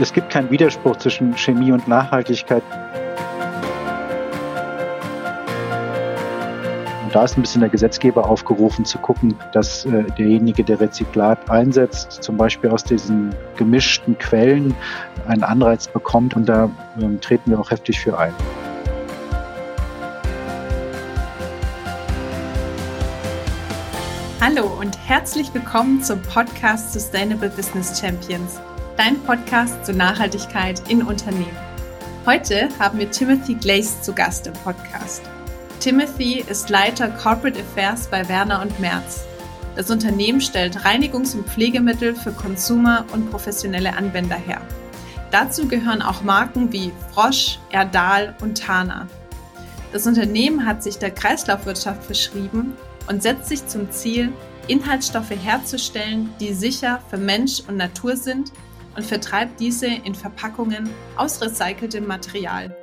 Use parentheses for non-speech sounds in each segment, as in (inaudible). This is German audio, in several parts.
es gibt keinen Widerspruch zwischen Chemie und Nachhaltigkeit. Und da ist ein bisschen der Gesetzgeber aufgerufen zu gucken, dass äh, derjenige, der Rezyklat einsetzt, zum Beispiel aus diesen gemischten Quellen einen Anreiz bekommt. Und da äh, treten wir auch heftig für ein. Hallo und herzlich willkommen zum Podcast Sustainable Business Champions dein Podcast zur Nachhaltigkeit in Unternehmen. Heute haben wir Timothy Glaze zu Gast im Podcast. Timothy ist Leiter Corporate Affairs bei Werner und Merz. Das Unternehmen stellt Reinigungs- und Pflegemittel für Konsumer und professionelle Anwender her. Dazu gehören auch Marken wie Frosch, Erdal und Tana. Das Unternehmen hat sich der Kreislaufwirtschaft verschrieben und setzt sich zum Ziel, Inhaltsstoffe herzustellen, die sicher für Mensch und Natur sind und vertreibt diese in Verpackungen aus recyceltem Material.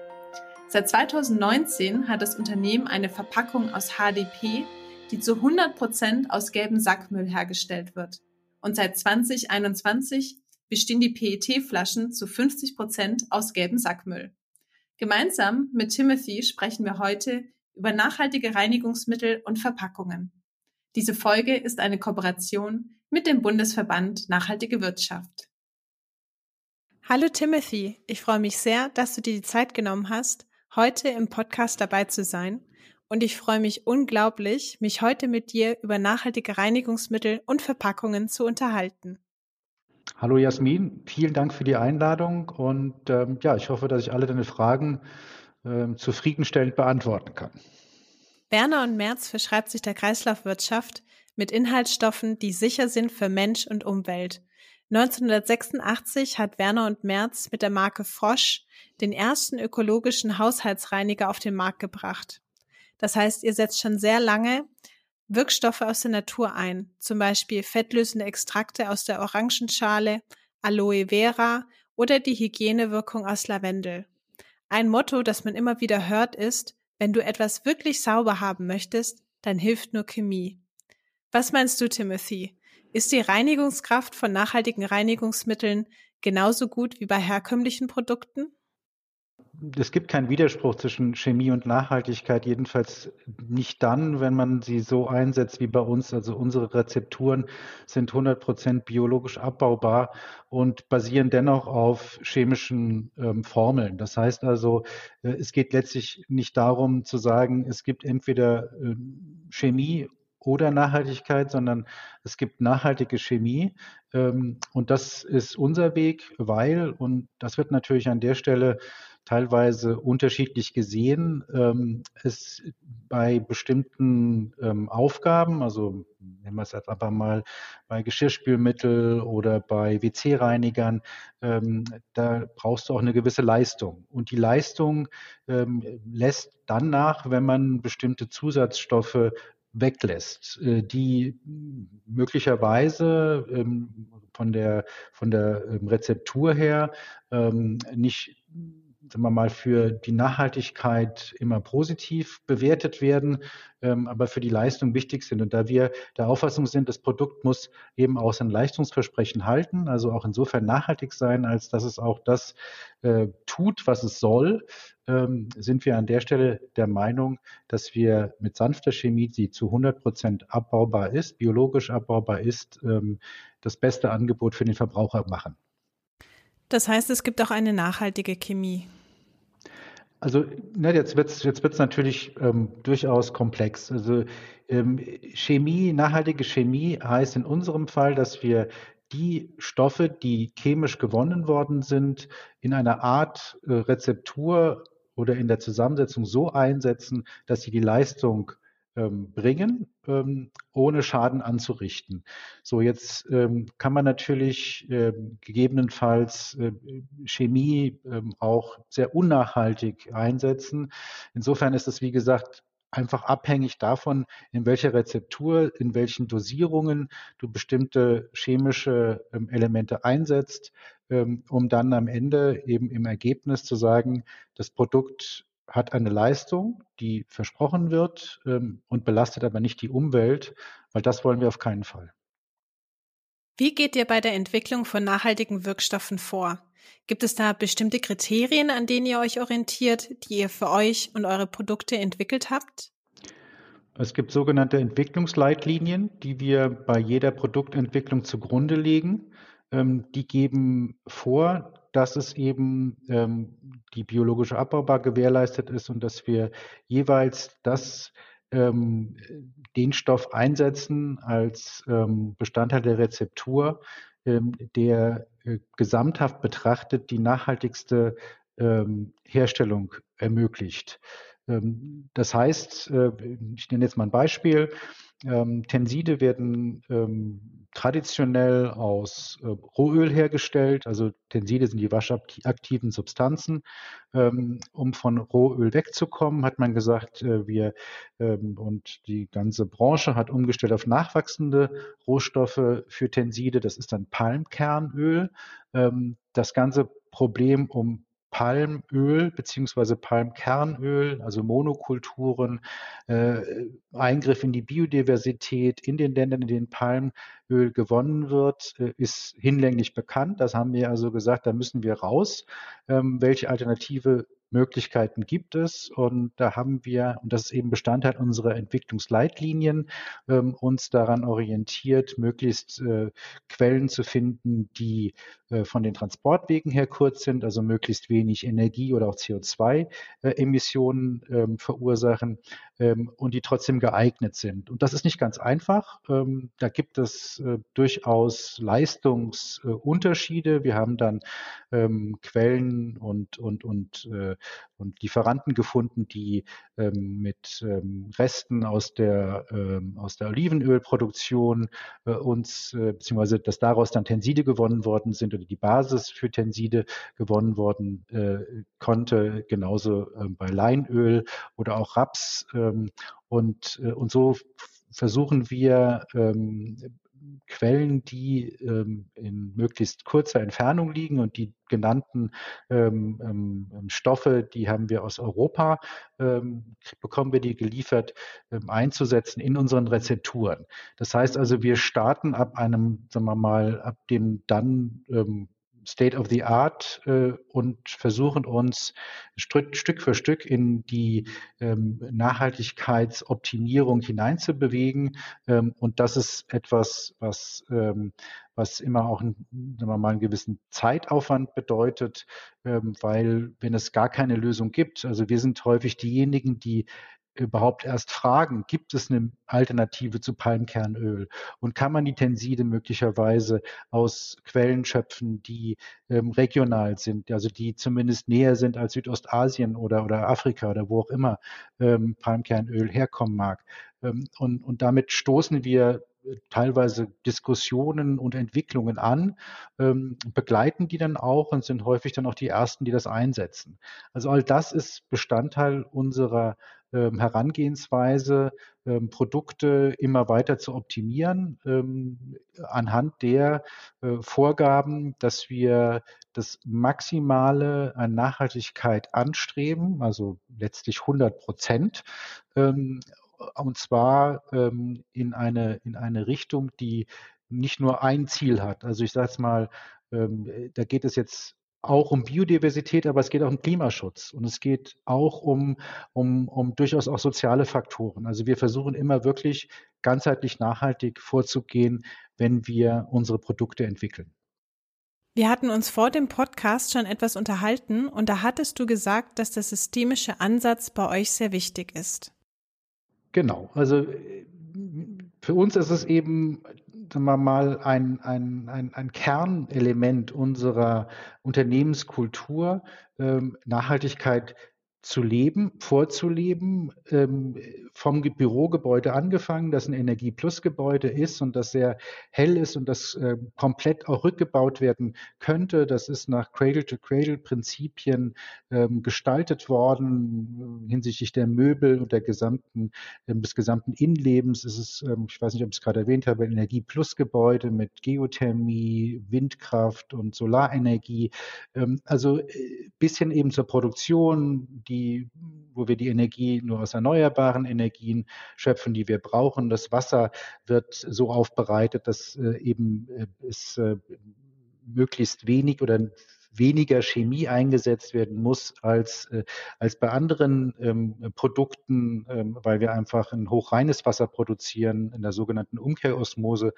Seit 2019 hat das Unternehmen eine Verpackung aus HDP, die zu 100 Prozent aus gelbem Sackmüll hergestellt wird. Und seit 2021 bestehen die PET-Flaschen zu 50 Prozent aus gelbem Sackmüll. Gemeinsam mit Timothy sprechen wir heute über nachhaltige Reinigungsmittel und Verpackungen. Diese Folge ist eine Kooperation mit dem Bundesverband Nachhaltige Wirtschaft. Hallo Timothy, ich freue mich sehr, dass du dir die Zeit genommen hast, heute im Podcast dabei zu sein. Und ich freue mich unglaublich, mich heute mit dir über nachhaltige Reinigungsmittel und Verpackungen zu unterhalten. Hallo Jasmin, vielen Dank für die Einladung und ähm, ja, ich hoffe, dass ich alle deine Fragen ähm, zufriedenstellend beantworten kann. Werner und Merz verschreibt sich der Kreislaufwirtschaft mit Inhaltsstoffen, die sicher sind für Mensch und Umwelt 1986 hat Werner und Merz mit der Marke Frosch den ersten ökologischen Haushaltsreiniger auf den Markt gebracht. Das heißt, ihr setzt schon sehr lange Wirkstoffe aus der Natur ein, zum Beispiel fettlösende Extrakte aus der Orangenschale, Aloe Vera oder die Hygienewirkung aus Lavendel. Ein Motto, das man immer wieder hört, ist, wenn du etwas wirklich sauber haben möchtest, dann hilft nur Chemie. Was meinst du, Timothy? Ist die Reinigungskraft von nachhaltigen Reinigungsmitteln genauso gut wie bei herkömmlichen Produkten? Es gibt keinen Widerspruch zwischen Chemie und Nachhaltigkeit, jedenfalls nicht dann, wenn man sie so einsetzt wie bei uns. Also unsere Rezepturen sind 100 Prozent biologisch abbaubar und basieren dennoch auf chemischen ähm, Formeln. Das heißt also, äh, es geht letztlich nicht darum zu sagen, es gibt entweder äh, Chemie oder Nachhaltigkeit, sondern es gibt nachhaltige Chemie. Ähm, und das ist unser Weg, weil, und das wird natürlich an der Stelle teilweise unterschiedlich gesehen, ähm, es bei bestimmten ähm, Aufgaben, also nehmen wir es jetzt aber mal bei Geschirrspülmittel oder bei WC-Reinigern, da brauchst du auch eine gewisse Leistung. Und die Leistung lässt dann nach, wenn man bestimmte Zusatzstoffe weglässt, äh, die möglicherweise ähm, von der, von der ähm, Rezeptur her ähm, nicht sagen wir mal, für die Nachhaltigkeit immer positiv bewertet werden, ähm, aber für die Leistung wichtig sind. Und da wir der Auffassung sind, das Produkt muss eben auch sein Leistungsversprechen halten, also auch insofern nachhaltig sein, als dass es auch das äh, tut, was es soll, ähm, sind wir an der Stelle der Meinung, dass wir mit sanfter Chemie, die zu 100 Prozent abbaubar ist, biologisch abbaubar ist, ähm, das beste Angebot für den Verbraucher machen. Das heißt, es gibt auch eine nachhaltige Chemie. Also ne, jetzt wird es jetzt wird's natürlich ähm, durchaus komplex. Also ähm, Chemie, nachhaltige Chemie heißt in unserem Fall, dass wir die Stoffe, die chemisch gewonnen worden sind, in einer Art äh, Rezeptur oder in der Zusammensetzung so einsetzen, dass sie die Leistung bringen, ähm, ohne Schaden anzurichten. So, jetzt ähm, kann man natürlich ähm, gegebenenfalls Chemie ähm, auch sehr unnachhaltig einsetzen. Insofern ist es, wie gesagt, einfach abhängig davon, in welcher Rezeptur, in welchen Dosierungen du bestimmte chemische ähm, Elemente einsetzt, um dann am Ende eben im Ergebnis zu sagen, das Produkt hat eine Leistung, die versprochen wird ähm, und belastet aber nicht die Umwelt, weil das wollen wir auf keinen Fall. Wie geht ihr bei der Entwicklung von nachhaltigen Wirkstoffen vor? Gibt es da bestimmte Kriterien, an denen ihr euch orientiert, die ihr für euch und eure Produkte entwickelt habt? Es gibt sogenannte Entwicklungsleitlinien, die wir bei jeder Produktentwicklung zugrunde legen. Ähm, die geben vor, dass es eben ähm, die biologische Abbaubar gewährleistet ist und dass wir jeweils das ähm, den Stoff einsetzen als ähm, Bestandteil der Rezeptur, ähm, der äh, gesamthaft betrachtet die nachhaltigste ähm, Herstellung ermöglicht. Ähm, das heißt, äh, ich nenne jetzt mal ein Beispiel. Ähm, Tenside werden ähm, traditionell aus äh, Rohöl hergestellt. Also Tenside sind die waschaktiven Substanzen. Ähm, um von Rohöl wegzukommen, hat man gesagt, äh, wir ähm, und die ganze Branche hat umgestellt auf nachwachsende Rohstoffe für Tenside. Das ist dann Palmkernöl. Ähm, das ganze Problem um Palmöl beziehungsweise Palmkernöl, also Monokulturen, äh, Eingriff in die Biodiversität in den Ländern, in denen Palmöl gewonnen wird, äh, ist hinlänglich bekannt. Das haben wir also gesagt, da müssen wir raus. Ähm, welche Alternative Möglichkeiten gibt es. Und da haben wir, und das ist eben Bestandteil unserer Entwicklungsleitlinien, ähm, uns daran orientiert, möglichst äh, Quellen zu finden, die äh, von den Transportwegen her kurz sind, also möglichst wenig Energie oder auch CO2-Emissionen äh, ähm, verursachen und die trotzdem geeignet sind. Und das ist nicht ganz einfach. Da gibt es äh, durchaus Leistungsunterschiede. Wir haben dann ähm, Quellen und, und, und, äh, und Lieferanten gefunden, die ähm, mit ähm, Resten aus der, ähm, aus der Olivenölproduktion äh, uns, äh, beziehungsweise dass daraus dann Tenside gewonnen worden sind oder die Basis für Tenside gewonnen worden konnte, genauso äh, bei Leinöl oder auch Raps. Ähm, und, und so versuchen wir ähm, Quellen, die ähm, in möglichst kurzer Entfernung liegen und die genannten ähm, ähm, ähm, Stoffe, die haben wir aus Europa, ähm, bekommen wir die geliefert, ähm, einzusetzen in unseren Rezepturen. Das heißt also, wir starten ab einem, sagen wir mal, ab dem dann State of the Art äh, und versuchen uns Stück, für Stück in die ähm, Nachhaltigkeitsoptimierung hineinzubewegen. Ähm, und das ist etwas, was, ähm, was immer auch sagen wir mal, einen gewissen Zeitaufwand bedeutet, ähm, weil wenn es gar keine Lösung gibt, also wir sind häufig diejenigen, die überhaupt erst fragen, gibt es eine Alternative zu Palmkernöl und kann man die Tenside möglicherweise aus Quellen schöpfen, die ähm, regional sind, also die zumindest näher sind als Südostasien oder, oder Afrika oder wo auch immer ähm, Palmkernöl herkommen mag. Ähm, und, und damit stoßen wir teilweise Diskussionen und Entwicklungen an, ähm, begleiten die dann auch und sind häufig dann auch die Ersten, die das einsetzen. Also all das ist Bestandteil unserer ähm, Herangehensweise, ähm, Produkte immer weiter zu optimieren, ähm, anhand der äh, Vorgaben, dass wir das Maximale an Nachhaltigkeit anstreben, also letztlich 100 Prozent, ähm, und zwar ähm, in, eine, in eine Richtung, die nicht nur ein Ziel hat. Also ich sage es mal, ähm, da geht es jetzt auch um Biodiversität, aber es geht auch um Klimaschutz und es geht auch um, um, um durchaus auch soziale Faktoren. Also wir versuchen immer wirklich ganzheitlich nachhaltig vorzugehen, wenn wir unsere Produkte entwickeln. Wir hatten uns vor dem Podcast schon etwas unterhalten und da hattest du gesagt, dass der systemische Ansatz bei euch sehr wichtig ist. Genau, also für uns ist es eben sagen wir mal, ein, ein, ein, ein Kernelement unserer Unternehmenskultur, ähm, Nachhaltigkeit zu leben, vorzuleben, ähm, vom Bürogebäude angefangen, das ein Energie-Plus-Gebäude ist und das sehr hell ist und das äh, komplett auch rückgebaut werden könnte. Das ist nach Cradle-to-Cradle-Prinzipien ähm, gestaltet worden äh, hinsichtlich der Möbel und der gesamten, äh, des gesamten Innenlebens. Es ist, ähm, ich weiß nicht, ob ich es gerade erwähnt habe, ein Energie-Plus-Gebäude mit Geothermie, Windkraft und Solarenergie. Ähm, also äh, bisschen eben zur Produktion, die, wo wir die Energie nur aus erneuerbaren Energien schöpfen, die wir brauchen. Das Wasser wird so aufbereitet, dass äh, eben äh, es äh, möglichst wenig oder weniger Chemie eingesetzt werden muss als, äh, als bei anderen ähm, Produkten, ähm, weil wir einfach ein hochreines Wasser produzieren in der sogenannten Umkehrosmose.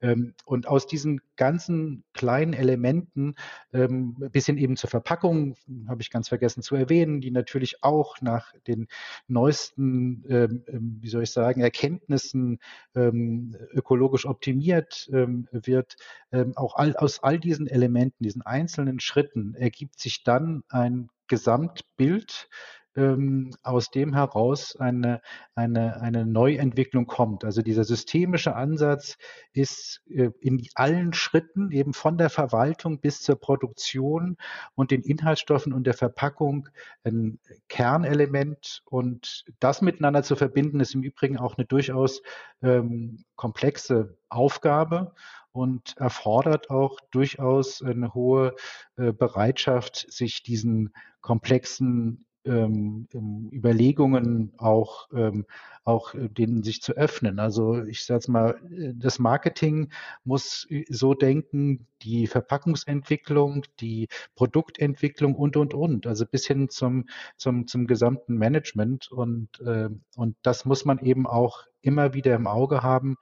Ähm, und aus diesen ganzen kleinen Elementen ähm, bis hin eben zur Verpackung, habe ich ganz vergessen zu erwähnen, die natürlich auch nach den neuesten, ähm, ähm wie soll ich sagen, Erkenntnissen ähm, ökologisch optimiert ähm, wird. Ähm, auch all, aus all diesen Elementen, diesen einzelnen Schritten, Schritten. Ergibt sich dann ein Gesamtbild, ähm, aus dem heraus eine, eine, eine Neuentwicklung kommt. Also dieser systemische Ansatz ist äh, in allen Schritten eben von der Verwaltung bis zur Produktion und den Inhaltsstoffen und der Verpackung ein Kernelement. Und das miteinander zu verbinden, ist im Übrigen auch eine durchaus ähm, komplexe Aufgabe und erfordert auch durchaus eine hohe äh, Bereitschaft, sich diesen komplexen ähm, Überlegungen auch, ähm, auch äh, denen sich zu öffnen. Also ich sage mal, äh, das Marketing muss so denken, die Verpackungsentwicklung, die Produktentwicklung und, und, und, also bis hin zum, zum, zum gesamten Management. Und, äh, und das muss man eben auch immer wieder im Auge haben,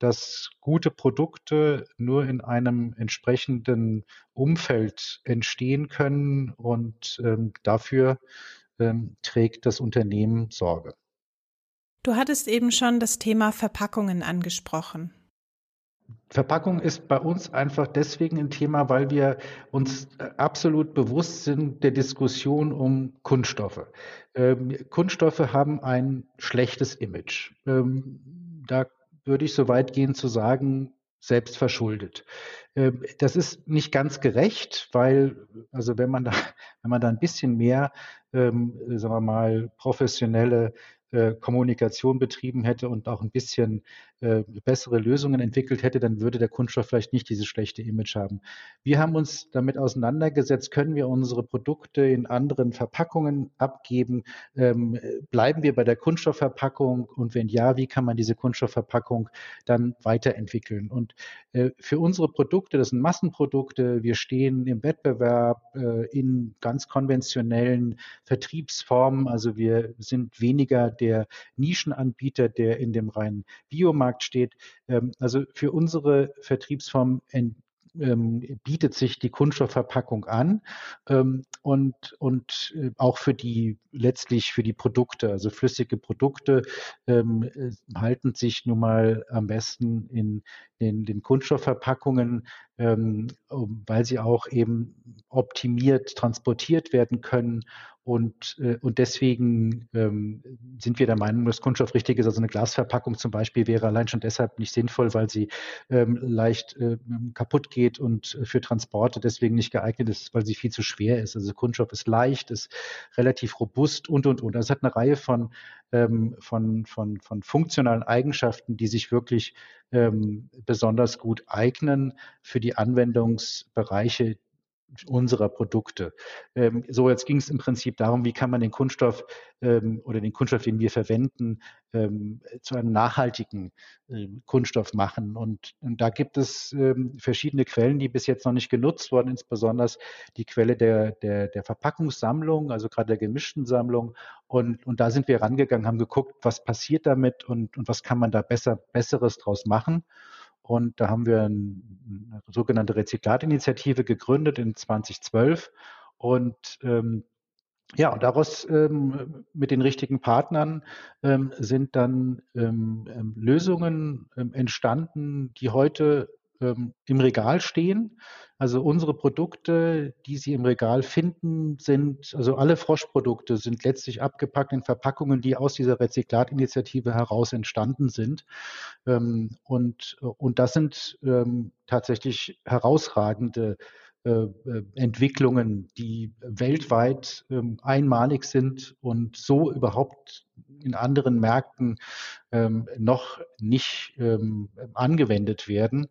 dass gute Produkte nur in einem entsprechenden Umfeld entstehen können und ähm, dafür ähm, trägt das Unternehmen Sorge. Du hattest eben schon das Thema Verpackungen angesprochen. Verpackung ist bei uns einfach deswegen ein Thema, weil wir uns äh, absolut bewusst sind der Diskussion um Kunststoffe. Ähm, Kunststoffe haben ein schlechtes Image. Ähm, da würde ich so weit gehen zu sagen, selbst verschuldet. Ähm, das ist nicht ganz gerecht, weil, also wenn man da, (laughs) wenn man da ein bisschen mehr, ähm, sagen wir mal, professionelle äh, Kommunikation betrieben hätte und auch ein bisschen äh, bessere Lösungen entwickelt hätte, dann würde der Kunststoff vielleicht nicht dieses schlechte Image haben. Wir haben uns damit auseinandergesetzt, können wir unsere Produkte in anderen Verpackungen abgeben? Ähm, bleiben wir bei der Kunststoffverpackung? Und wenn ja, wie kann man diese Kunststoffverpackung dann weiterentwickeln? Und äh, für unsere Produkte, das sind Massenprodukte, wir stehen im Wettbewerb äh, in ganz konventionellen Vertriebsformen. Also wir sind weniger der Nischenanbieter, der in dem reinen Biomarkt steht. Ähm, also für unsere Vertriebsform ähm, bietet sich die Kunststoffverpackung an ähm, und, und äh, auch für die letztlich für die Produkte, also flüssige Produkte äh, halten sich nun mal am besten in den, den Kunststoffverpackungen, weil sie auch eben optimiert transportiert werden können und, äh, und deswegen ähm, sind wir der Meinung, dass Kunststoff richtig ist. Also eine Glasverpackung zum Beispiel wäre allein schon deshalb nicht sinnvoll, weil sie ähm, leicht äh, kaputt geht und für Transporte deswegen nicht geeignet ist, weil sie viel zu schwer ist. Also Kunststoff ist leicht, ist relativ robust und, und, und. Also hat eine Reihe von, ähm, von, von, von funktionalen Eigenschaften, die sich wirklich ähm, besonders gut eignen für die Anwendungsbereiche, unserer Produkte. Ähm, so, jetzt ging es im Prinzip darum, wie kann man den Kunststoff ähm, oder den Kunststoff, den wir verwenden, ähm, zu einem nachhaltigen ähm, Kunststoff machen. Und, und, da gibt es ähm, verschiedene Quellen, die bis jetzt noch nicht genutzt wurden, insbesondere die Quelle der, der, der Verpackungssammlung, also gerade der gemischten Sammlung. Und, und da sind wir rangegangen, haben geguckt, was passiert damit und, und was kann man da besser, Besseres draus machen. Und da haben wir eine sogenannte Rezyklatinitiative gegründet in 2012. Und ähm, ja, und daraus ähm, mit den richtigen Partnern ähm, sind dann ähm, ähm Lösungen ähm, entstanden, die heute ähm, im Regal stehen. Also unsere Produkte, die Sie im Regal finden, sind, also alle Froschprodukte sind letztlich abgepackt in Verpackungen, die aus dieser Rezyklatinitiative heraus entstanden sind. Ähm, und, und das sind ähm, tatsächlich herausragende Entwicklungen, die weltweit ähm, einmalig sind und so überhaupt in anderen Märkten ähm, noch nicht ähm, angewendet werden,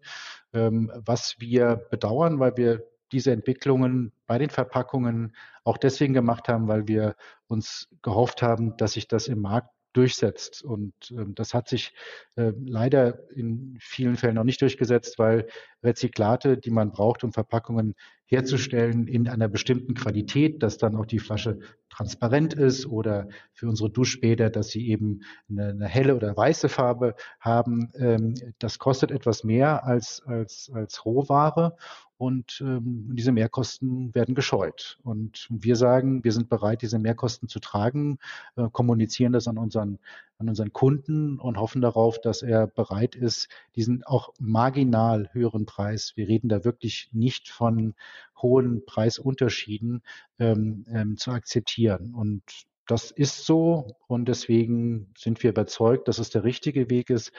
was wir bedauern, weil wir diese Entwicklungen bei den Verpackungen auch deswegen gemacht haben, weil wir uns gehofft haben, dass sich das im Markt durchsetzt. Und ähm, das hat sich äh, leider in vielen Fällen noch nicht durchgesetzt, weil Rezyklate, die man braucht, um Verpackungen herzustellen in einer bestimmten Qualität, dass dann auch die Flasche transparent ist oder für unsere Duschbäder, dass sie eben eine, eine helle oder weiße Farbe haben. Ähm, das kostet etwas mehr als, als, als Rohware und ähm, diese Mehrkosten werden gescheut. Und wir sagen, wir sind bereit, diese Mehrkosten zu tragen, äh, kommunizieren das an unseren, an unseren Kunden und hoffen darauf, dass er bereit ist, diesen auch marginal höheren Preis, wir reden da wirklich nicht von hohen Preisunterschieden, ähm, ähm, zu akzeptieren. Und das ist so und deswegen sind wir überzeugt, dass es der richtige Weg ist,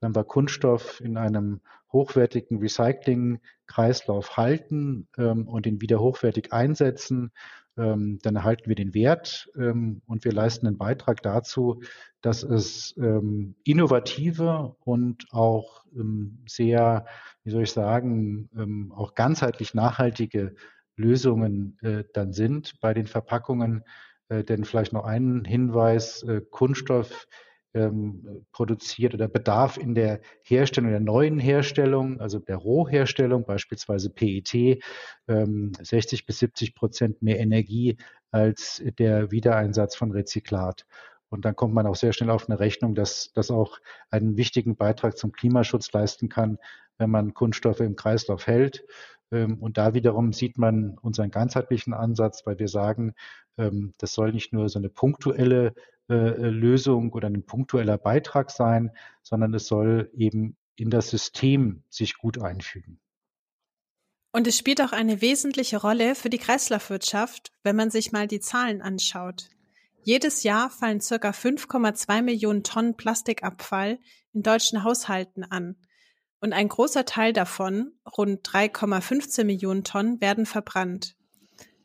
wenn wir Kunststoff in einem hochwertigen Recycling-Kreislauf halten ähm, und ihn wieder hochwertig einsetzen, ähm, dann erhalten wir den Wert ähm, und wir leisten einen Beitrag dazu, dass es ähm, innovative und auch ähm, sehr, wie soll ich sagen, ähm, auch ganzheitlich nachhaltige Lösungen äh, dann sind bei den Verpackungen. Äh, denn vielleicht noch einen Hinweis, äh, Kunststoff ähm, produziert oder Bedarf in der Herstellung der neuen Herstellung, also der Rohherstellung, beispielsweise PET, ähm, 60 bis 70 Prozent mehr Energie als der Wiedereinsatz von Rezyklat. Und dann kommt man auch sehr schnell auf eine Rechnung, dass das auch einen wichtigen Beitrag zum Klimaschutz leisten kann, wenn man Kunststoffe im Kreislauf hält. Ähm, und da wiederum sieht man unseren ganzheitlichen Ansatz, weil wir sagen, ähm, das soll nicht nur so eine punktuelle äh, Lösung oder ein punktueller Beitrag sein, sondern es soll eben in das System sich gut einfügen. Und es spielt auch eine wesentliche Rolle für die Kreislaufwirtschaft, wenn man sich mal die Zahlen anschaut. Jedes Jahr fallen circa 5,2 Millionen Tonnen Plastikabfall in deutschen Haushalten an. Und ein großer Teil davon, rund 3,15 Millionen Tonnen, werden verbrannt.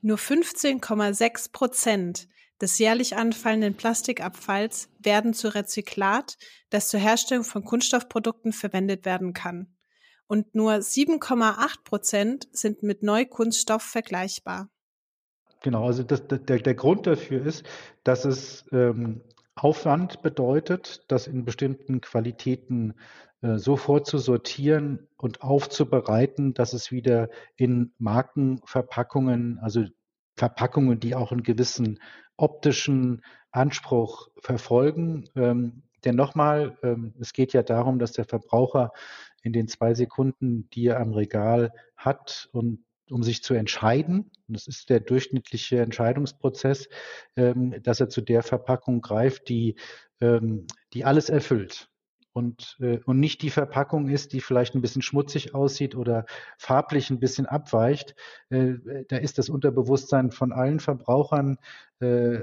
Nur 15,6 Prozent des jährlich anfallenden Plastikabfalls werden zu Rezyklat, das zur Herstellung von Kunststoffprodukten verwendet werden kann. Und nur 7,8 Prozent sind mit Neukunststoff vergleichbar. Genau, also das, der, der Grund dafür ist, dass es ähm, Aufwand bedeutet, das in bestimmten Qualitäten äh, so vorzusortieren und aufzubereiten, dass es wieder in Markenverpackungen, also Verpackungen, die auch einen gewissen optischen Anspruch verfolgen. Ähm, denn nochmal, ähm, es geht ja darum, dass der Verbraucher in den zwei Sekunden, die er am Regal hat und um sich zu entscheiden, und das ist der durchschnittliche Entscheidungsprozess, ähm, dass er zu der Verpackung greift, die, ähm, die alles erfüllt und, äh, und nicht die Verpackung ist, die vielleicht ein bisschen schmutzig aussieht oder farblich ein bisschen abweicht. Äh, da ist das Unterbewusstsein von allen Verbrauchern, äh,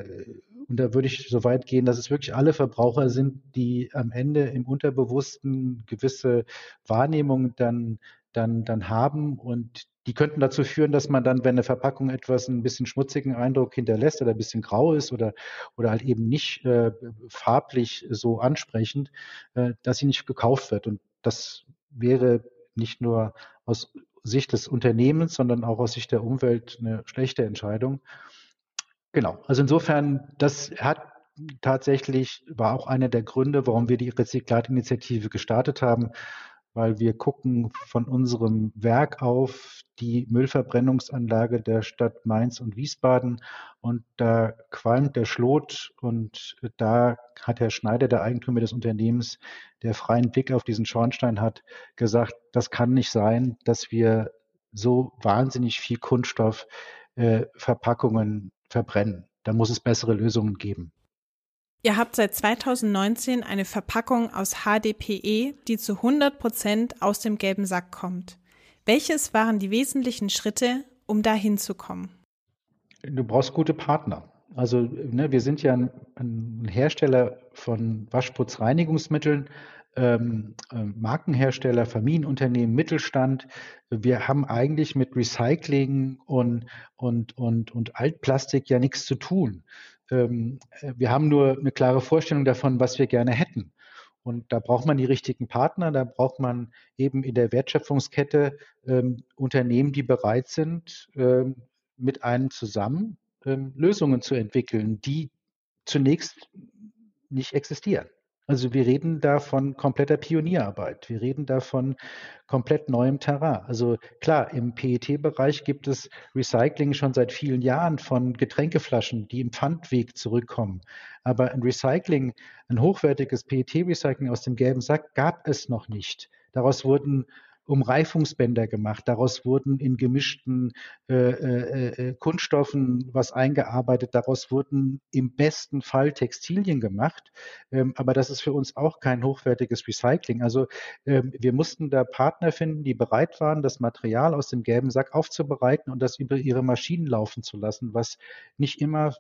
und da würde ich so weit gehen, dass es wirklich alle Verbraucher sind, die am Ende im Unterbewussten gewisse Wahrnehmungen dann, dann, dann haben und die könnten dazu führen, dass man dann, wenn eine Verpackung etwas ein bisschen schmutzigen Eindruck hinterlässt oder ein bisschen grau ist oder, oder halt eben nicht äh, farblich so ansprechend, äh, dass sie nicht gekauft wird. Und das wäre nicht nur aus Sicht des Unternehmens, sondern auch aus Sicht der Umwelt eine schlechte Entscheidung. Genau. Also insofern, das hat tatsächlich, war auch einer der Gründe, warum wir die Rezyklatinitiative gestartet haben, weil wir gucken von unserem Werk auf die Müllverbrennungsanlage der Stadt Mainz und Wiesbaden und da qualmt der Schlot und da hat Herr Schneider, der Eigentümer des Unternehmens, der freien Blick auf diesen Schornstein hat, gesagt, das kann nicht sein, dass wir so wahnsinnig viel Kunststoff äh, verbrennen. Da muss es bessere Lösungen geben. Ihr habt seit 2019 eine Verpackung aus HDPE, die zu 100 Prozent aus dem gelben Sack kommt. Welches waren die wesentlichen Schritte, um da hinzukommen? Du brauchst gute Partner. Also ne, wir sind ja ein, ein Hersteller von Waschputzreinigungsmitteln, ähm, äh, Markenhersteller, Familienunternehmen, Mittelstand. Wir haben eigentlich mit Recycling und, und, und, und Altplastik ja nichts zu tun. Ähm, wir haben nur eine klare Vorstellung davon, was wir gerne hätten. Und da braucht man die richtigen Partner, da braucht man eben in der Wertschöpfungskette ähm, Unternehmen, die bereit sind, ähm, mit einem zusammen ähm, Lösungen zu entwickeln, die zunächst nicht existieren. Also wir reden da von kompletter Pionierarbeit. Wir reden da von komplett neuem Terrain. Also klar, im PET-Bereich gibt es Recycling schon seit vielen Jahren von Getränkeflaschen, die im Pfandweg zurückkommen. Aber ein Recycling, ein hochwertiges PET-Recycling aus dem gelben Sack gab es noch nicht. Daraus wurden Umreifungsbänder gemacht. Daraus wurden in gemischten äh, äh, äh, Kunststoffen was eingearbeitet. Daraus wurden im besten Fall Textilien gemacht. Ähm, aber das ist für uns auch kein hochwertiges Recycling. Also ähm, wir mussten da Partner finden, die bereit waren, das Material aus dem gelben Sack aufzubereiten und das über ihre Maschinen laufen zu lassen, was nicht immer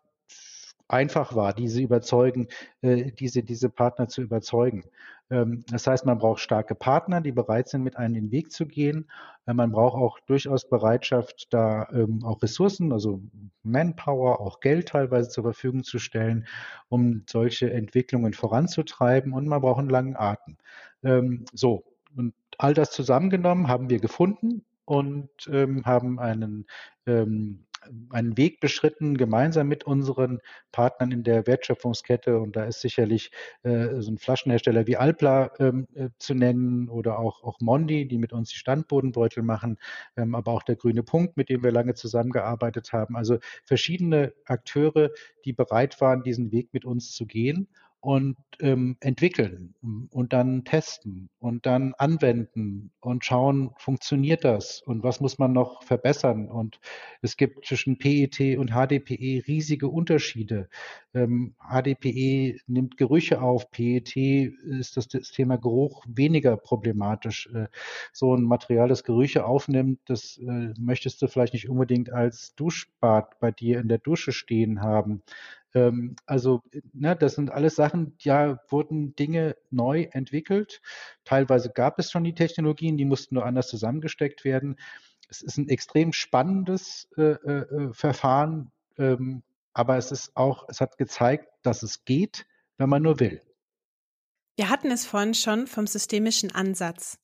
einfach war, diese überzeugen, äh, diese, diese Partner zu überzeugen. Ähm, das heißt, man braucht starke Partner, die bereit sind, mit einem den Weg zu gehen. Äh, man braucht auch durchaus Bereitschaft, da ähm, auch Ressourcen, also Manpower, auch Geld teilweise zur Verfügung zu stellen, um solche Entwicklungen voranzutreiben. Und man braucht einen langen Atem. Ähm, so. Und all das zusammengenommen haben wir gefunden und ähm, haben einen ähm, einen Weg beschritten, gemeinsam mit unseren Partnern in der Wertschöpfungskette. Und da ist sicherlich äh, so ein Flaschenhersteller wie Alpla ähm, äh, zu nennen oder auch, auch Mondi, die mit uns die Standbodenbeutel machen, ähm, aber auch der Grüne Punkt, mit dem wir lange zusammengearbeitet haben. Also verschiedene Akteure, die bereit waren, diesen Weg mit uns zu gehen und ähm, entwickeln und dann testen und dann anwenden und schauen, funktioniert das und was muss man noch verbessern. Und es gibt zwischen PET und HDPE riesige Unterschiede. Ähm, HDPE nimmt Gerüche auf, PET ist das, das Thema Geruch weniger problematisch. Äh, so ein Material, das Gerüche aufnimmt, das äh, möchtest du vielleicht nicht unbedingt als Duschbad bei dir in der Dusche stehen haben. Ähm, also, ne, das sind alles Sachen, ja, wurden Dinge neu entwickelt. Teilweise gab es schon die Technologien, die mussten nur anders zusammengesteckt werden. Es ist ein extrem spannendes äh, äh, Verfahren, ähm, aber es ist auch, es hat gezeigt, dass es geht, wenn man nur will. Wir hatten es vorhin schon vom systemischen Ansatz.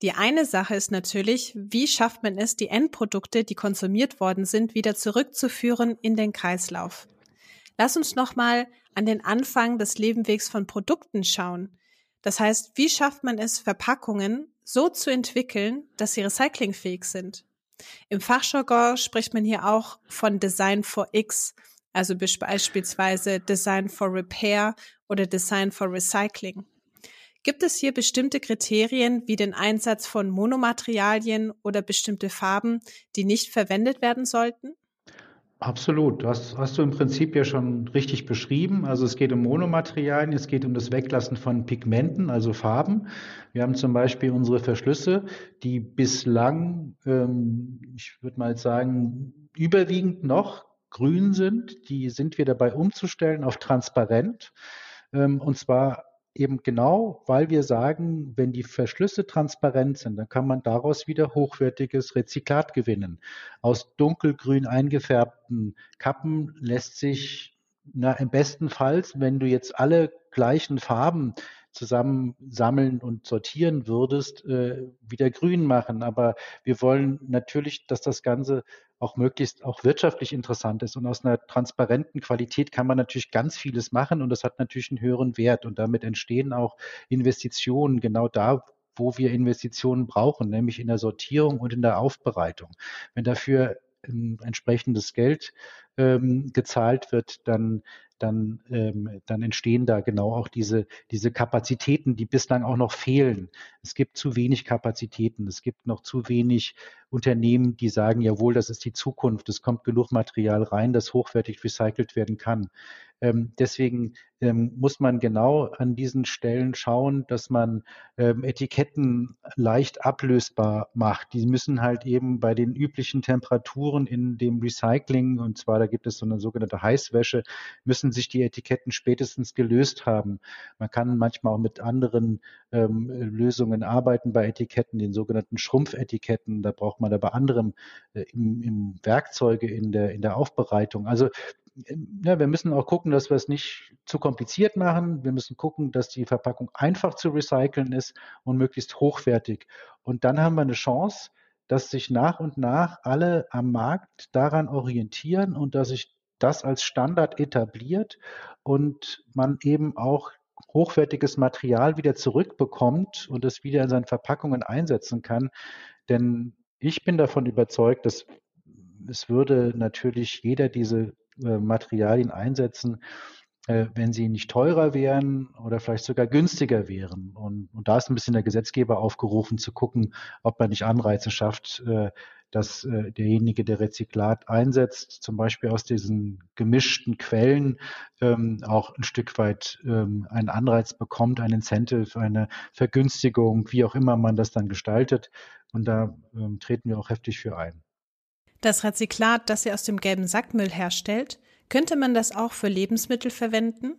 Die eine Sache ist natürlich, wie schafft man es, die Endprodukte, die konsumiert worden sind, wieder zurückzuführen in den Kreislauf. Lass uns nochmal an den Anfang des Lebenwegs von Produkten schauen. Das heißt, wie schafft man es, Verpackungen so zu entwickeln, dass sie recyclingfähig sind? Im Fachjargon spricht man hier auch von Design for X, also beispielsweise Design for Repair oder Design for Recycling. Gibt es hier bestimmte Kriterien wie den Einsatz von Monomaterialien oder bestimmte Farben, die nicht verwendet werden sollten? Absolut. Das hast du im Prinzip ja schon richtig beschrieben. Also es geht um Monomaterialien, es geht um das Weglassen von Pigmenten, also Farben. Wir haben zum Beispiel unsere Verschlüsse, die bislang, ähm, ich würde mal sagen, überwiegend noch grün sind. Die sind wir dabei umzustellen auf transparent. Ähm, und zwar eben genau, weil wir sagen, wenn die Verschlüsse transparent sind, dann kann man daraus wieder hochwertiges Rezyklat gewinnen. Aus dunkelgrün eingefärbten Kappen lässt sich na, im besten Fall, wenn du jetzt alle gleichen Farben zusammen sammeln und sortieren würdest, äh, wieder grün machen. Aber wir wollen natürlich, dass das Ganze auch möglichst auch wirtschaftlich interessant ist. Und aus einer transparenten Qualität kann man natürlich ganz vieles machen und das hat natürlich einen höheren Wert. Und damit entstehen auch Investitionen genau da, wo wir Investitionen brauchen, nämlich in der Sortierung und in der Aufbereitung. Wenn dafür ein entsprechendes Geld ähm, gezahlt wird, dann dann, ähm, dann entstehen da genau auch diese, diese Kapazitäten, die bislang auch noch fehlen. Es gibt zu wenig Kapazitäten. Es gibt noch zu wenig Unternehmen, die sagen, jawohl, das ist die Zukunft. Es kommt genug Material rein, das hochwertig recycelt werden kann. Ähm, deswegen ähm, muss man genau an diesen Stellen schauen, dass man ähm, Etiketten leicht ablösbar macht. Die müssen halt eben bei den üblichen Temperaturen in dem Recycling, und zwar da gibt es so eine sogenannte Heißwäsche, müssen sich die Etiketten spätestens gelöst haben. Man kann manchmal auch mit anderen ähm, Lösungen arbeiten bei Etiketten, den sogenannten Schrumpfetiketten. Da braucht braucht man da bei anderem äh, im, im Werkzeuge in der, in der Aufbereitung. Also ja, wir müssen auch gucken, dass wir es nicht zu kompliziert machen. Wir müssen gucken, dass die Verpackung einfach zu recyceln ist und möglichst hochwertig. Und dann haben wir eine Chance, dass sich nach und nach alle am Markt daran orientieren und dass sich das als Standard etabliert und man eben auch hochwertiges Material wieder zurückbekommt und es wieder in seinen Verpackungen einsetzen kann. Denn ich bin davon überzeugt, dass es würde natürlich jeder diese äh, Materialien einsetzen, äh, wenn sie nicht teurer wären oder vielleicht sogar günstiger wären. Und, und da ist ein bisschen der Gesetzgeber aufgerufen zu gucken, ob man nicht Anreize schafft, äh, dass äh, derjenige, der Rezyklat einsetzt, zum Beispiel aus diesen gemischten Quellen ähm, auch ein Stück weit ähm, einen Anreiz bekommt, ein Incentive, eine Vergünstigung, wie auch immer man das dann gestaltet. Und da ähm, treten wir auch heftig für ein. Das Rezyklat, das ihr aus dem gelben Sackmüll herstellt, könnte man das auch für Lebensmittel verwenden?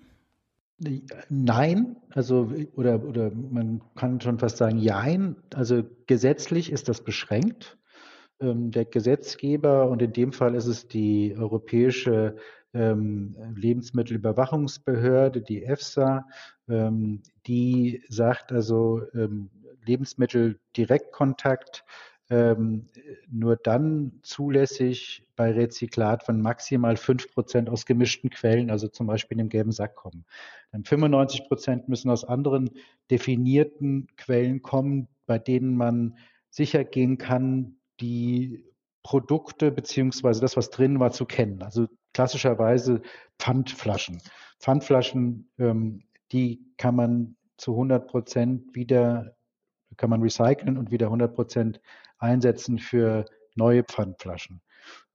Nein, also oder oder man kann schon fast sagen Jein. Also gesetzlich ist das beschränkt. Ähm, der Gesetzgeber und in dem Fall ist es die Europäische ähm, Lebensmittelüberwachungsbehörde, die EFSA, ähm, die sagt also Lebensmittel Direktkontakt ähm, nur dann zulässig bei Rezyklat, wenn maximal fünf Prozent aus gemischten Quellen, also zum Beispiel in dem gelben Sack kommen. Dann 95 Prozent müssen aus anderen definierten Quellen kommen, bei denen man sicher gehen kann, die Produkte beziehungsweise das, was drin war, zu kennen. Also klassischerweise Pfandflaschen. Pfandflaschen, ähm, die kann man zu 100 Prozent wieder, kann man recyceln und wieder 100 Prozent einsetzen für neue Pfandflaschen.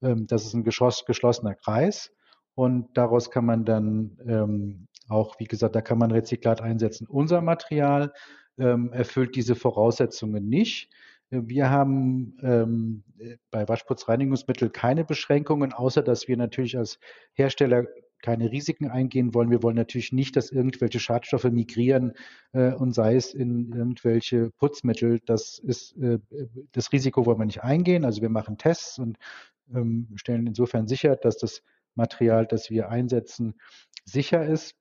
Ähm, das ist ein geschlossener Kreis und daraus kann man dann ähm, auch, wie gesagt, da kann man Rezyklat einsetzen. Unser Material ähm, erfüllt diese Voraussetzungen nicht. Wir haben ähm, bei Waschputzreinigungsmittel keine Beschränkungen, außer dass wir natürlich als Hersteller keine Risiken eingehen wollen. Wir wollen natürlich nicht, dass irgendwelche Schadstoffe migrieren äh, und sei es in irgendwelche Putzmittel. Das ist äh, das Risiko wollen wir nicht eingehen. Also wir machen Tests und ähm, stellen insofern sicher, dass das Material, das wir einsetzen, sicher ist.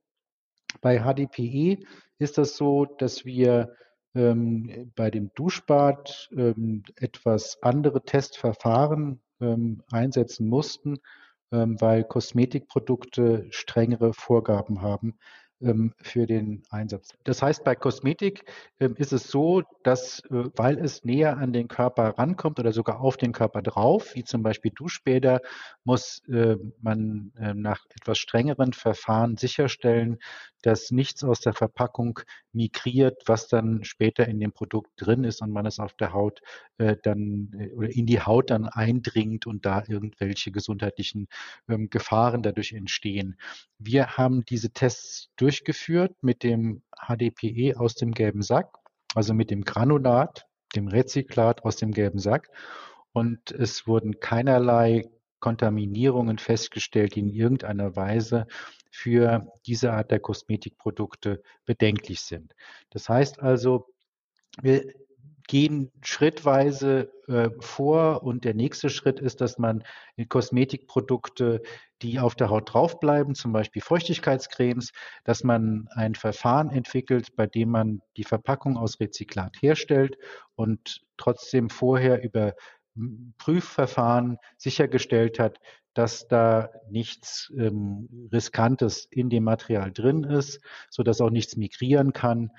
Bei HDPE ist das so, dass wir ähm, bei dem Duschbad ähm, etwas andere Testverfahren ähm, einsetzen mussten, ähm, weil Kosmetikprodukte strengere Vorgaben haben für den Einsatz. Das heißt, bei Kosmetik ähm, ist es so, dass, äh, weil es näher an den Körper rankommt oder sogar auf den Körper drauf, wie zum Beispiel Duschbäder, muss äh, man äh, nach etwas strengeren Verfahren sicherstellen, dass nichts aus der Verpackung migriert, was dann später in dem Produkt drin ist und man es auf der Haut dann oder in die Haut dann eindringt und da irgendwelche gesundheitlichen ähm, Gefahren dadurch entstehen. Wir haben diese Tests durch durchgeführt mit dem HDPE aus dem gelben Sack, also mit dem Granulat, dem Rezyklat aus dem gelben Sack. Und es wurden keinerlei Kontaminierungen festgestellt, die in irgendeiner Weise für diese Art der Kosmetikprodukte bedenklich sind. Das heißt also, wir gehen schrittweise äh, vor und der nächste Schritt ist, dass man Kosmetikprodukte, die auf der Haut draufbleiben, zum Beispiel Feuchtigkeitscremes, dass man ein Verfahren entwickelt, bei dem man die Verpackung aus Rezyklat herstellt und trotzdem vorher über Prüfverfahren sichergestellt hat, dass da nichts ähm, Riskantes in dem Material drin ist, so dass auch nichts migrieren kann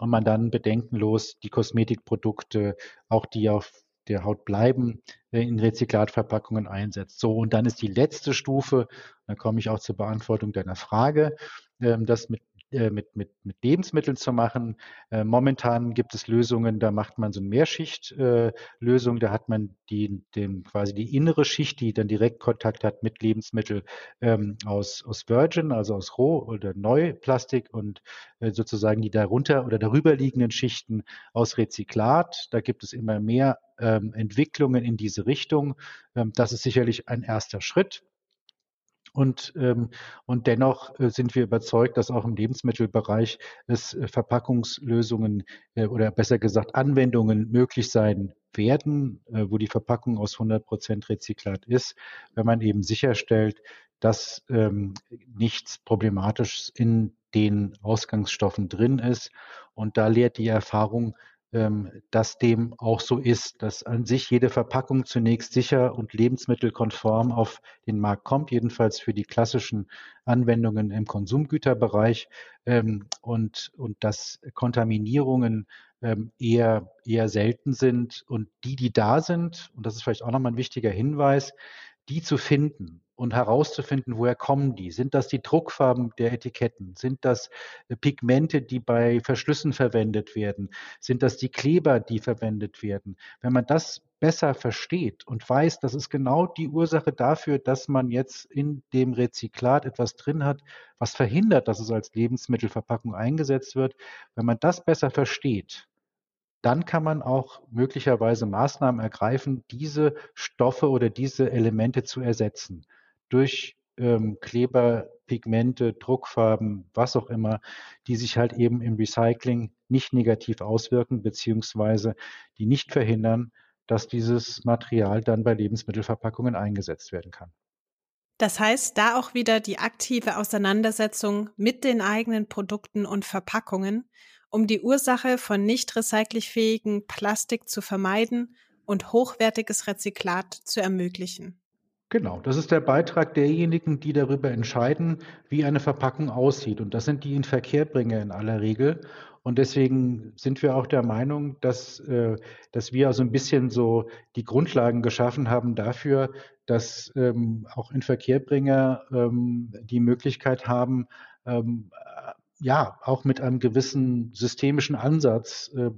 und man dann bedenkenlos die Kosmetikprodukte, auch die auf der Haut bleiben, äh, in Rezyklatverpackungen einsetzt. So, und dann ist die letzte Stufe, dann komme ich auch zur Beantwortung deiner Frage, ähm, das mit äh, mit, mit, mit Lebensmitteln zu machen. Äh, momentan gibt es Lösungen, da macht man so eine Mehrschichtlösung, äh, da hat man die, den, quasi die innere Schicht, die dann direkt Kontakt hat mit Lebensmitteln ähm, aus, aus Virgin, also aus Roh- oder Neuplastik und äh, sozusagen die darunter oder darüber liegenden Schichten aus Rezyklat. Da gibt es immer mehr ähm, Entwicklungen in diese Richtung. Ähm, das ist sicherlich ein erster Schritt. Und, ähm, und dennoch äh, sind wir überzeugt, dass auch im Lebensmittelbereich es äh, Verpackungslösungen äh, oder besser gesagt Anwendungen möglich sein werden, äh, wo die Verpackung aus 100 Prozent Rezyklat ist, wenn man eben sicherstellt, dass ähm, nichts Problematisches in den Ausgangsstoffen drin ist. Und da lehrt die Erfahrung, dass dem auch so ist, dass an sich jede Verpackung zunächst sicher und lebensmittelkonform auf den Markt kommt, jedenfalls für die klassischen Anwendungen im Konsumgüterbereich ähm, und, und dass Kontaminierungen ähm, eher, eher selten sind. Und die, die da sind, und das ist vielleicht auch nochmal ein wichtiger Hinweis, die zu finden und herauszufinden, woher kommen die? Sind das die Druckfarben der Etiketten? Sind das äh, Pigmente, die bei Verschlüssen verwendet werden? Sind das die Kleber, die verwendet werden? Wenn man das besser versteht und weiß, das ist genau die Ursache dafür, dass man jetzt in dem Rezyklat etwas drin hat, was verhindert, dass es als Lebensmittelverpackung eingesetzt wird. Wenn man das besser versteht, dann kann man auch möglicherweise Maßnahmen ergreifen, diese Stoffe oder diese Elemente zu ersetzen durch ähm, Kleber, Pigmente, Druckfarben, was auch immer, die sich halt eben im Recycling nicht negativ auswirken, beziehungsweise die nicht verhindern, dass dieses Material dann bei Lebensmittelverpackungen eingesetzt werden kann. Das heißt, da auch wieder die aktive Auseinandersetzung mit den eigenen Produkten und Verpackungen, um die Ursache von nicht recycelfähigen Plastik zu vermeiden und hochwertiges Rezyklat zu ermöglichen. Genau, das ist der Beitrag derjenigen, die darüber entscheiden, wie eine Verpackung aussieht. Und das sind die Inverkehrbringer in aller Regel. Und deswegen sind wir auch der Meinung, dass, äh, dass wir also ein bisschen so die Grundlagen geschaffen haben dafür, dass ähm, auch Inverkehrbringer ähm, die Möglichkeit haben, ähm, ja, auch mit einem gewissen systemischen Ansatz äh,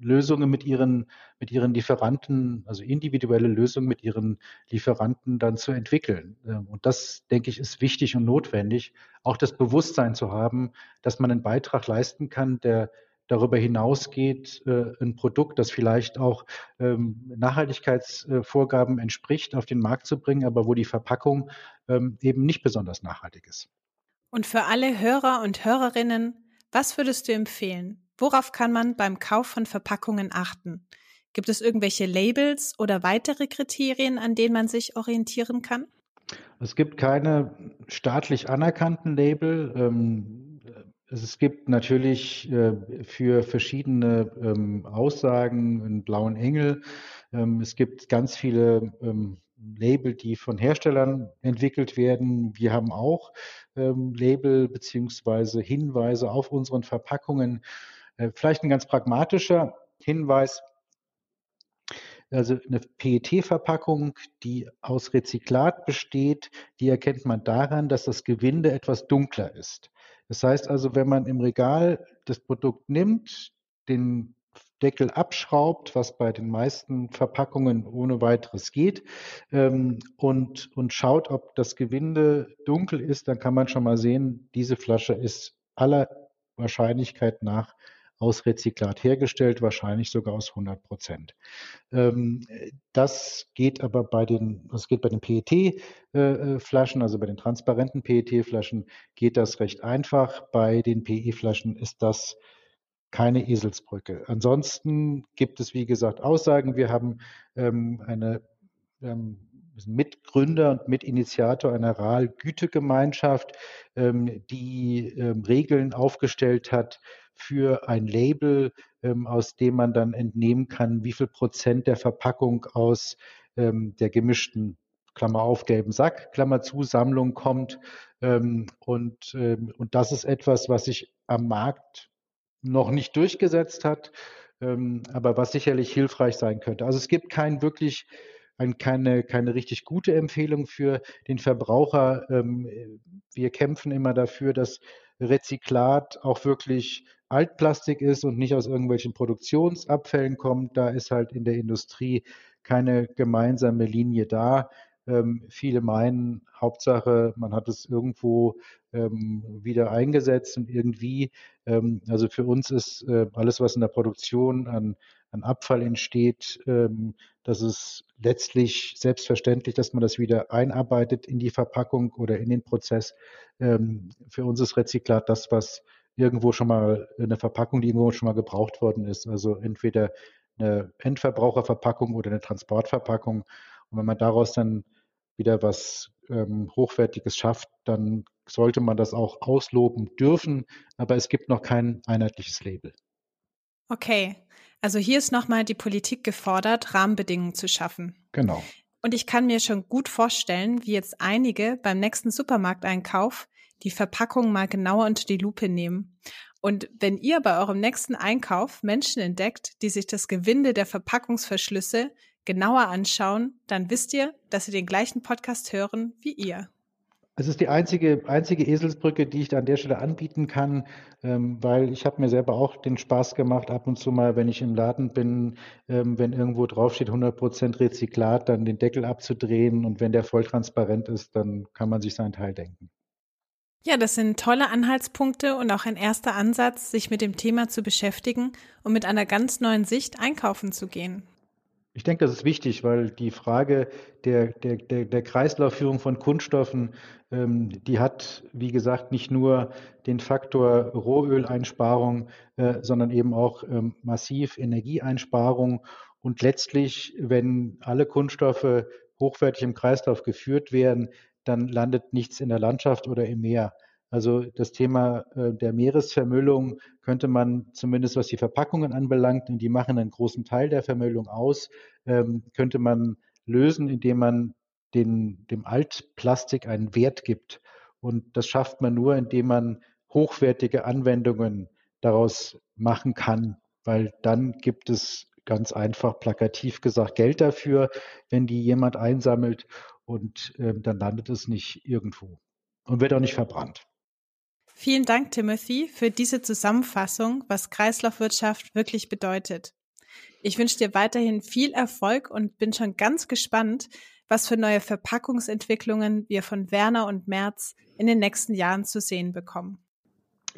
Lösungen mit ihren, mit ihren Lieferanten, also individuelle Lösungen mit ihren Lieferanten dann zu entwickeln. Ähm, und das, denke ich, ist wichtig und notwendig, auch das Bewusstsein zu haben, dass man einen Beitrag leisten kann, der darüber hinausgeht, äh, ein Produkt, das vielleicht auch ähm, Nachhaltigkeitsvorgaben entspricht, auf den Markt zu bringen, aber wo die Verpackung ähm, eben nicht besonders nachhaltig ist. Und für alle Hörer und Hörerinnen, was würdest du empfehlen? Worauf kann man beim Kauf von Verpackungen achten? Gibt es irgendwelche Labels oder weitere Kriterien, an denen man sich orientieren kann? Es gibt keine staatlich anerkannten Label. Ähm, es gibt natürlich äh, für verschiedene ähm, Aussagen einen blauen Engel. Ähm, es gibt ganz viele Label, die von Herstellern entwickelt werden. Wir haben auch Label beziehungsweise Hinweise auf unseren Verpackungen, vielleicht ein ganz pragmatischer Hinweis. Also eine PET-Verpackung, die aus Rezyklat besteht, die erkennt man daran, dass das Gewinde etwas dunkler ist. Das heißt also, wenn man im Regal das Produkt nimmt, den Deckel abschraubt, was bei den meisten Verpackungen ohne weiteres geht, ähm, und, und schaut, ob das Gewinde dunkel ist, dann kann man schon mal sehen, diese Flasche ist aller Wahrscheinlichkeit nach aus Rezyklat hergestellt, wahrscheinlich sogar aus 100 Prozent. Ähm, das geht aber bei den, das geht bei den PET-Flaschen, also bei den transparenten PET-Flaschen, geht das recht einfach. Bei den PE-Flaschen ist das keine Eselsbrücke. Ansonsten gibt es, wie gesagt, Aussagen. Wir haben ähm, eine ähm, Mitgründer und Mitinitiator einer RAL-Gütegemeinschaft, ähm, die ähm, Regeln aufgestellt hat für ein Label, ähm, aus dem man dann entnehmen kann, wie viel Prozent der Verpackung aus ähm, der gemischten Klammer auf, gelben Sack, Klammer zu, Sammlung kommt. Ähm, und, ähm, und das ist etwas, was sich am Markt noch nicht durchgesetzt hat, ähm, aber was sicherlich hilfreich sein könnte. Also es gibt kein wirklich ein, keine, keine richtig gute Empfehlung für den Verbraucher. Ähm, wir kämpfen immer dafür, dass Rezyklat auch wirklich Altplastik ist und nicht aus irgendwelchen Produktionsabfällen kommt. Da ist halt in der Industrie keine gemeinsame Linie da. Ähm, viele meinen, Hauptsache, man hat es irgendwo ähm, wieder eingesetzt und irgendwie, ähm, also für uns ist äh, alles, was in der Produktion an, an Abfall entsteht, ähm, das ist letztlich selbstverständlich, dass man das wieder einarbeitet in die Verpackung oder in den Prozess. Ähm, für uns ist Rezyklat das, was irgendwo schon mal eine Verpackung, die irgendwo schon mal gebraucht worden ist. Also entweder eine Endverbraucherverpackung oder eine Transportverpackung. Und wenn man daraus dann wieder was ähm, Hochwertiges schafft, dann sollte man das auch ausloben dürfen. Aber es gibt noch kein einheitliches Label. Okay, also hier ist nochmal die Politik gefordert, Rahmenbedingungen zu schaffen. Genau. Und ich kann mir schon gut vorstellen, wie jetzt einige beim nächsten Supermarkteinkauf die Verpackung mal genauer unter die Lupe nehmen. Und wenn ihr bei eurem nächsten Einkauf Menschen entdeckt, die sich das Gewinde der Verpackungsverschlüsse genauer anschauen, dann wisst ihr, dass sie den gleichen Podcast hören wie ihr. Es ist die einzige, einzige Eselsbrücke, die ich da an der Stelle anbieten kann, ähm, weil ich habe mir selber auch den Spaß gemacht, ab und zu mal, wenn ich im Laden bin, ähm, wenn irgendwo draufsteht 100% Rezyklat, dann den Deckel abzudrehen und wenn der voll transparent ist, dann kann man sich seinen Teil denken. Ja, das sind tolle Anhaltspunkte und auch ein erster Ansatz, sich mit dem Thema zu beschäftigen und mit einer ganz neuen Sicht einkaufen zu gehen. Ich denke, das ist wichtig, weil die Frage der, der, der, der Kreislaufführung von Kunststoffen, ähm, die hat, wie gesagt, nicht nur den Faktor Rohöleinsparung, äh, sondern eben auch ähm, massiv Energieeinsparung. Und letztlich, wenn alle Kunststoffe hochwertig im Kreislauf geführt werden, dann landet nichts in der Landschaft oder im Meer. Also das Thema äh, der Meeresvermüllung könnte man zumindest was die Verpackungen anbelangt, und die machen einen großen Teil der Vermüllung aus, ähm, könnte man lösen, indem man den, dem Altplastik einen Wert gibt. Und das schafft man nur, indem man hochwertige Anwendungen daraus machen kann, weil dann gibt es ganz einfach plakativ gesagt Geld dafür, wenn die jemand einsammelt und äh, dann landet es nicht irgendwo und wird auch nicht verbrannt. Vielen Dank, Timothy, für diese Zusammenfassung, was Kreislaufwirtschaft wirklich bedeutet. Ich wünsche dir weiterhin viel Erfolg und bin schon ganz gespannt, was für neue Verpackungsentwicklungen wir von Werner und Merz in den nächsten Jahren zu sehen bekommen.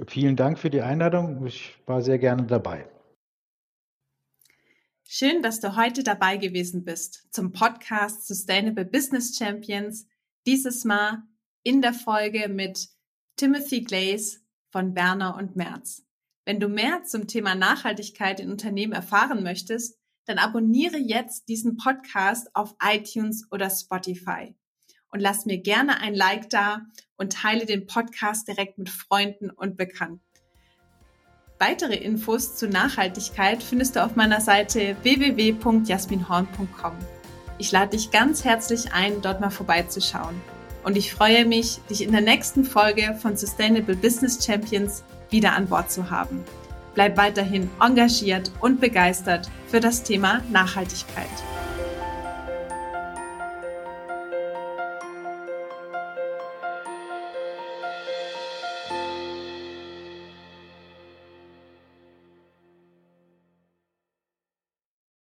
Vielen Dank für die Einladung. Ich war sehr gerne dabei. Schön, dass du heute dabei gewesen bist zum Podcast Sustainable Business Champions. Dieses Mal in der Folge mit Timothy Glaze von Werner und Merz. Wenn du mehr zum Thema Nachhaltigkeit in Unternehmen erfahren möchtest, dann abonniere jetzt diesen Podcast auf iTunes oder Spotify. Und lass mir gerne ein Like da und teile den Podcast direkt mit Freunden und Bekannten. Weitere Infos zu Nachhaltigkeit findest du auf meiner Seite www.jasminhorn.com. Ich lade dich ganz herzlich ein, dort mal vorbeizuschauen und ich freue mich, dich in der nächsten Folge von Sustainable Business Champions wieder an Bord zu haben. Bleib weiterhin engagiert und begeistert für das Thema Nachhaltigkeit.